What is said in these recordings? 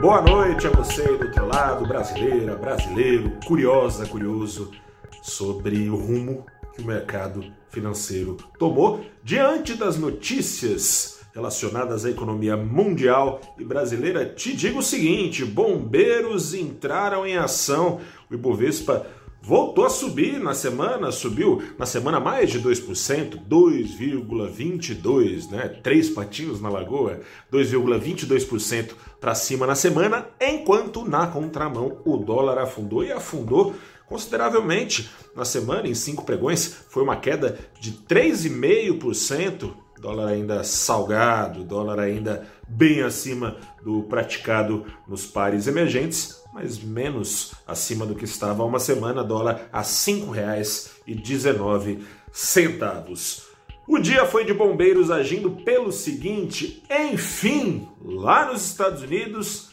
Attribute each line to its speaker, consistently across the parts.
Speaker 1: Boa noite a você do outro lado, brasileira, brasileiro, curiosa, curioso, sobre o rumo que o mercado financeiro tomou diante das notícias relacionadas à economia mundial e brasileira. Te digo o seguinte: bombeiros entraram em ação. O Ibovespa voltou a subir na semana, subiu na semana mais de 2%, 2,22, né? Três patinhos na lagoa, 2,22% para cima na semana, enquanto na contramão o dólar afundou e afundou consideravelmente na semana, em cinco pregões, foi uma queda de 3,5%, dólar ainda salgado, dólar ainda bem acima do praticado nos pares emergentes, mas menos acima do que estava há uma semana, dólar a R$ 5,19. O dia foi de bombeiros agindo pelo seguinte: enfim, lá nos Estados Unidos,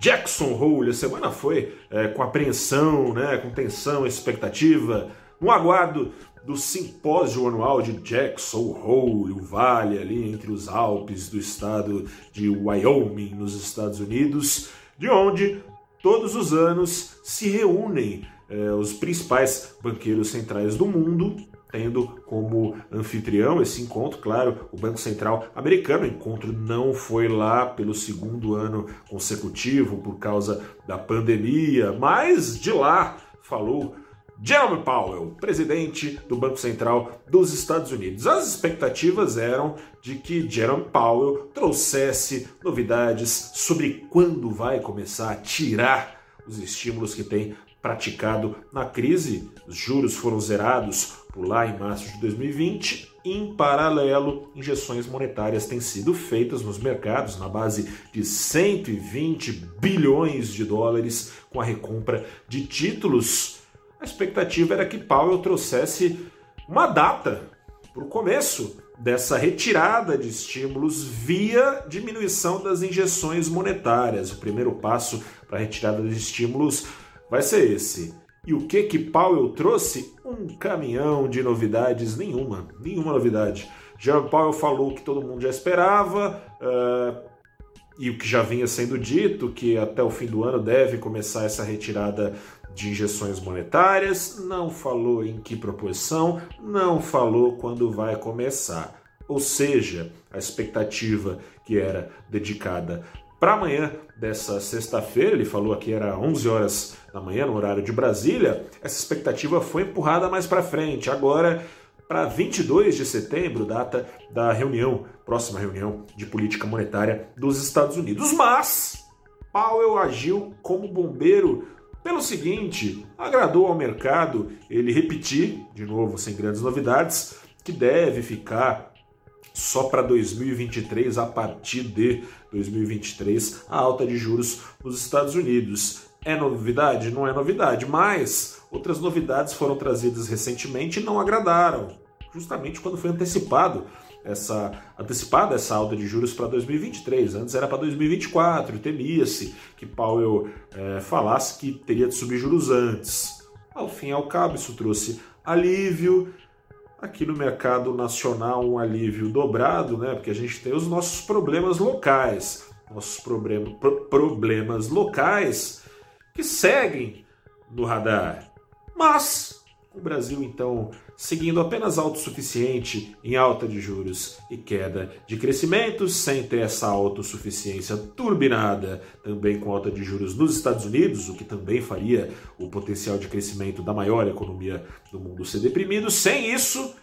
Speaker 1: Jackson Hole, a semana foi é, com apreensão, né, com tensão, expectativa, no aguardo do simpósio anual de Jackson Hole, o vale ali entre os Alpes do estado de Wyoming, nos Estados Unidos, de onde todos os anos se reúnem é, os principais banqueiros centrais do mundo tendo como anfitrião esse encontro, claro, o Banco Central americano. O encontro não foi lá pelo segundo ano consecutivo por causa da pandemia, mas de lá falou Jerome Powell, presidente do Banco Central dos Estados Unidos. As expectativas eram de que Jerome Powell trouxesse novidades sobre quando vai começar a tirar os estímulos que tem praticado na crise. Os juros foram zerados por lá em março de 2020. Em paralelo, injeções monetárias têm sido feitas nos mercados na base de 120 bilhões de dólares com a recompra de títulos. A expectativa era que Powell trouxesse uma data para o começo dessa retirada de estímulos via diminuição das injeções monetárias. O primeiro passo para a retirada de estímulos vai ser esse. E o que que Powell trouxe? Um caminhão de novidades, nenhuma, nenhuma novidade. Jerome Powell falou que todo mundo já esperava, uh, e o que já vinha sendo dito, que até o fim do ano deve começar essa retirada de injeções monetárias, não falou em que proporção, não falou quando vai começar. Ou seja, a expectativa que era dedicada para amanhã dessa sexta-feira, ele falou aqui era 11 horas da manhã no horário de Brasília, essa expectativa foi empurrada mais para frente. Agora para 22 de setembro, data da reunião, próxima reunião de política monetária dos Estados Unidos. Mas Powell agiu como bombeiro pelo seguinte, agradou ao mercado ele repetir, de novo sem grandes novidades, que deve ficar só para 2023, a partir de 2023, a alta de juros nos Estados Unidos. É novidade? Não é novidade, mas outras novidades foram trazidas recentemente e não agradaram, justamente quando foi antecipado essa antecipada essa alta de juros para 2023. Antes era para 2024, temia-se que Powell é, falasse que teria de subir juros antes. Ao fim e ao cabo, isso trouxe alívio, aqui no mercado nacional um alívio dobrado, né? Porque a gente tem os nossos problemas locais, nossos problem pro problemas locais que seguem no radar. Mas o Brasil então seguindo apenas autossuficiente em alta de juros e queda de crescimento, sem ter essa autossuficiência turbinada também com alta de juros nos Estados Unidos, o que também faria o potencial de crescimento da maior economia do mundo ser deprimido. Sem isso,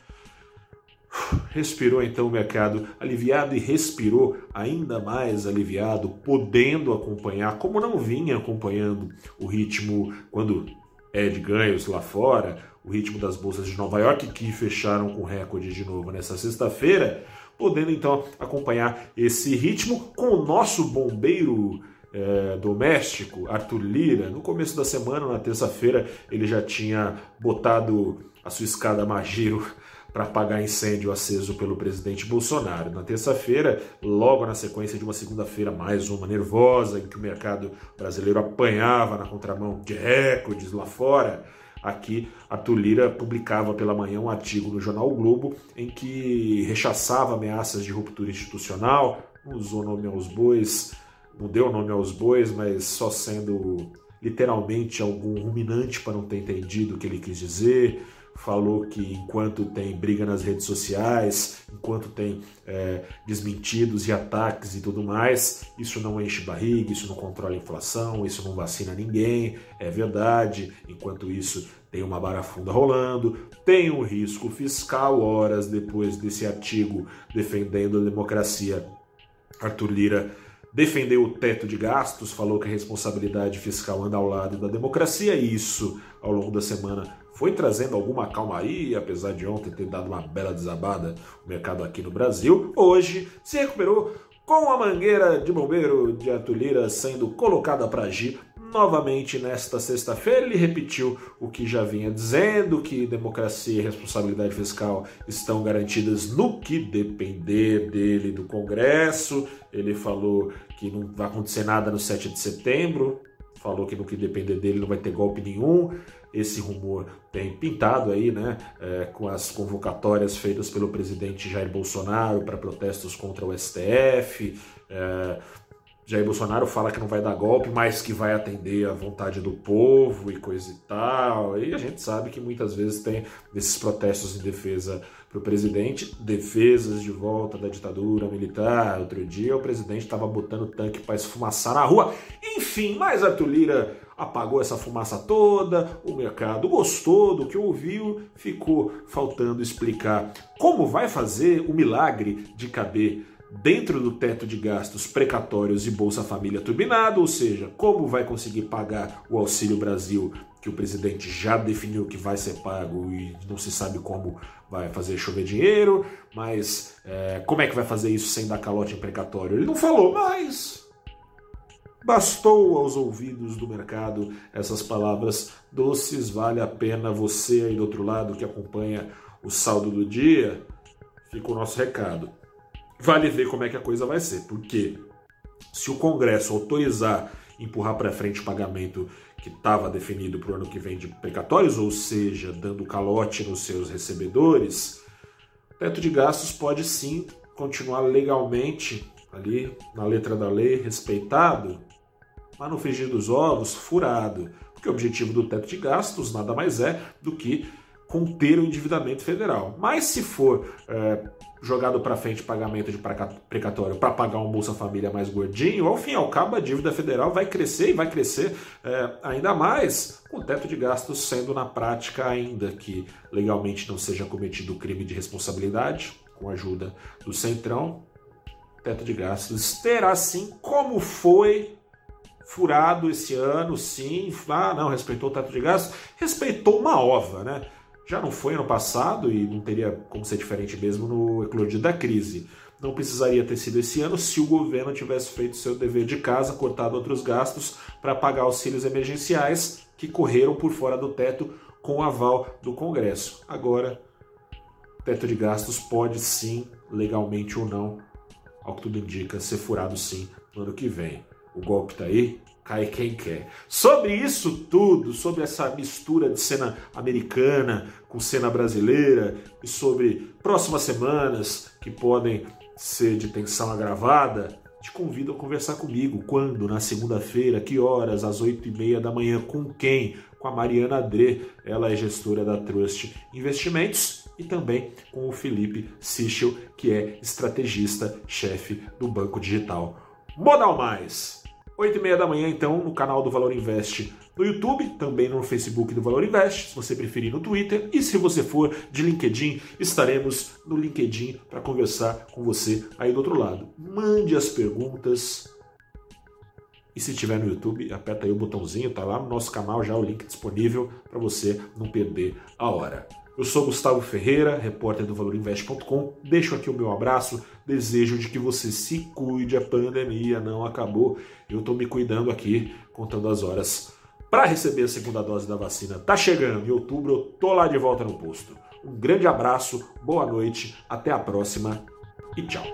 Speaker 1: respirou então o mercado aliviado e respirou ainda mais aliviado, podendo acompanhar, como não vinha acompanhando o ritmo quando é de ganhos lá fora, o ritmo das bolsas de Nova York, que fecharam com recorde de novo nessa sexta-feira, podendo então acompanhar esse ritmo com o nosso bombeiro é, doméstico, Arthur Lira. No começo da semana, na terça-feira, ele já tinha botado a sua escada Magiro para apagar incêndio aceso pelo presidente Bolsonaro. Na terça-feira, logo na sequência de uma segunda-feira mais uma nervosa, em que o mercado brasileiro apanhava na contramão de recordes lá fora, Aqui, Arthur Lira publicava pela manhã um artigo no jornal o Globo em que rechaçava ameaças de ruptura institucional, usou nome aos bois, não deu nome aos bois, mas só sendo literalmente algum ruminante para não ter entendido o que ele quis dizer. Falou que enquanto tem briga nas redes sociais, enquanto tem é, desmentidos e ataques e tudo mais, isso não enche barriga, isso não controla a inflação, isso não vacina ninguém. É verdade. Enquanto isso, tem uma barafunda rolando, tem um risco fiscal. Horas depois desse artigo defendendo a democracia, Arthur Lira defendeu o teto de gastos, falou que a responsabilidade fiscal anda ao lado da democracia, e isso, ao longo da semana, foi trazendo alguma calmaria, apesar de ontem ter dado uma bela desabada o mercado aqui no Brasil. Hoje se recuperou com a mangueira de bombeiro de Atulira sendo colocada para agir novamente nesta sexta-feira. Ele repetiu o que já vinha dizendo, que democracia e responsabilidade fiscal estão garantidas no que depender dele do Congresso. Ele falou que não vai acontecer nada no 7 de setembro, falou que no que depender dele não vai ter golpe nenhum. Esse rumor tem pintado aí, né, é, com as convocatórias feitas pelo presidente Jair Bolsonaro para protestos contra o STF. É, Jair Bolsonaro fala que não vai dar golpe, mas que vai atender à vontade do povo e coisa e tal. E a gente sabe que muitas vezes tem esses protestos em defesa para o presidente, defesas de volta da ditadura militar. Outro dia o presidente estava botando tanque para esfumaçar na rua. Enfim, mas Arthur Lira apagou essa fumaça toda, o mercado gostou do que ouviu, ficou faltando explicar como vai fazer o milagre de caber dentro do teto de gastos precatórios e Bolsa Família turbinado, ou seja, como vai conseguir pagar o Auxílio Brasil que o presidente já definiu que vai ser pago e não se sabe como vai fazer chover dinheiro, mas é, como é que vai fazer isso sem dar calote em precatório? Ele não falou, mas bastou aos ouvidos do mercado essas palavras doces, vale a pena você aí do outro lado que acompanha o saldo do dia, fica o nosso recado. Vale ver como é que a coisa vai ser, porque se o Congresso autorizar empurrar para frente o pagamento que estava definido para o ano que vem de precatórios, ou seja, dando calote nos seus recebedores, o teto de gastos pode sim continuar legalmente ali na letra da lei, respeitado, mas no frigir dos ovos, furado. Porque o objetivo do teto de gastos nada mais é do que conter o endividamento federal. Mas se for é, jogado para frente pagamento de precatório para pagar um Bolsa Família mais gordinho, ao fim e ao cabo a dívida federal vai crescer e vai crescer é, ainda mais, com o teto de gastos sendo na prática, ainda que legalmente não seja cometido crime de responsabilidade, com a ajuda do Centrão, teto de gastos terá sim, como foi furado esse ano, sim, ah, não, respeitou o teto de gastos, respeitou uma ova, né? Já não foi ano passado e não teria como ser diferente mesmo no eclodir da crise. Não precisaria ter sido esse ano se o governo tivesse feito seu dever de casa, cortado outros gastos para pagar auxílios emergenciais que correram por fora do teto com o aval do Congresso. Agora, teto de gastos pode sim, legalmente ou não, ao que tudo indica, ser furado sim no ano que vem. O golpe está aí, cai quem quer. Sobre isso tudo, sobre essa mistura de cena americana com cena brasileira e sobre próximas semanas que podem ser de tensão agravada, te convido a conversar comigo. Quando? Na segunda-feira, que horas? Às oito e meia da manhã. Com quem? Com a Mariana Adré, ela é gestora da Trust Investimentos e também com o Felipe Sichel, que é estrategista, chefe do Banco Digital. Modal Mais! 8 e meia da manhã, então, no canal do Valor Invest no YouTube, também no Facebook do Valor Invest, se você preferir no Twitter, e se você for de LinkedIn, estaremos no LinkedIn para conversar com você aí do outro lado. Mande as perguntas. E se estiver no YouTube, aperta aí o botãozinho, tá lá no nosso canal já o link disponível para você não perder a hora. Eu sou Gustavo Ferreira, repórter do ValorInvest.com. Deixo aqui o meu abraço, desejo de que você se cuide, a pandemia não acabou. Eu estou me cuidando aqui, contando as horas para receber a segunda dose da vacina. Tá chegando, em outubro eu tô lá de volta no posto. Um grande abraço, boa noite, até a próxima e tchau.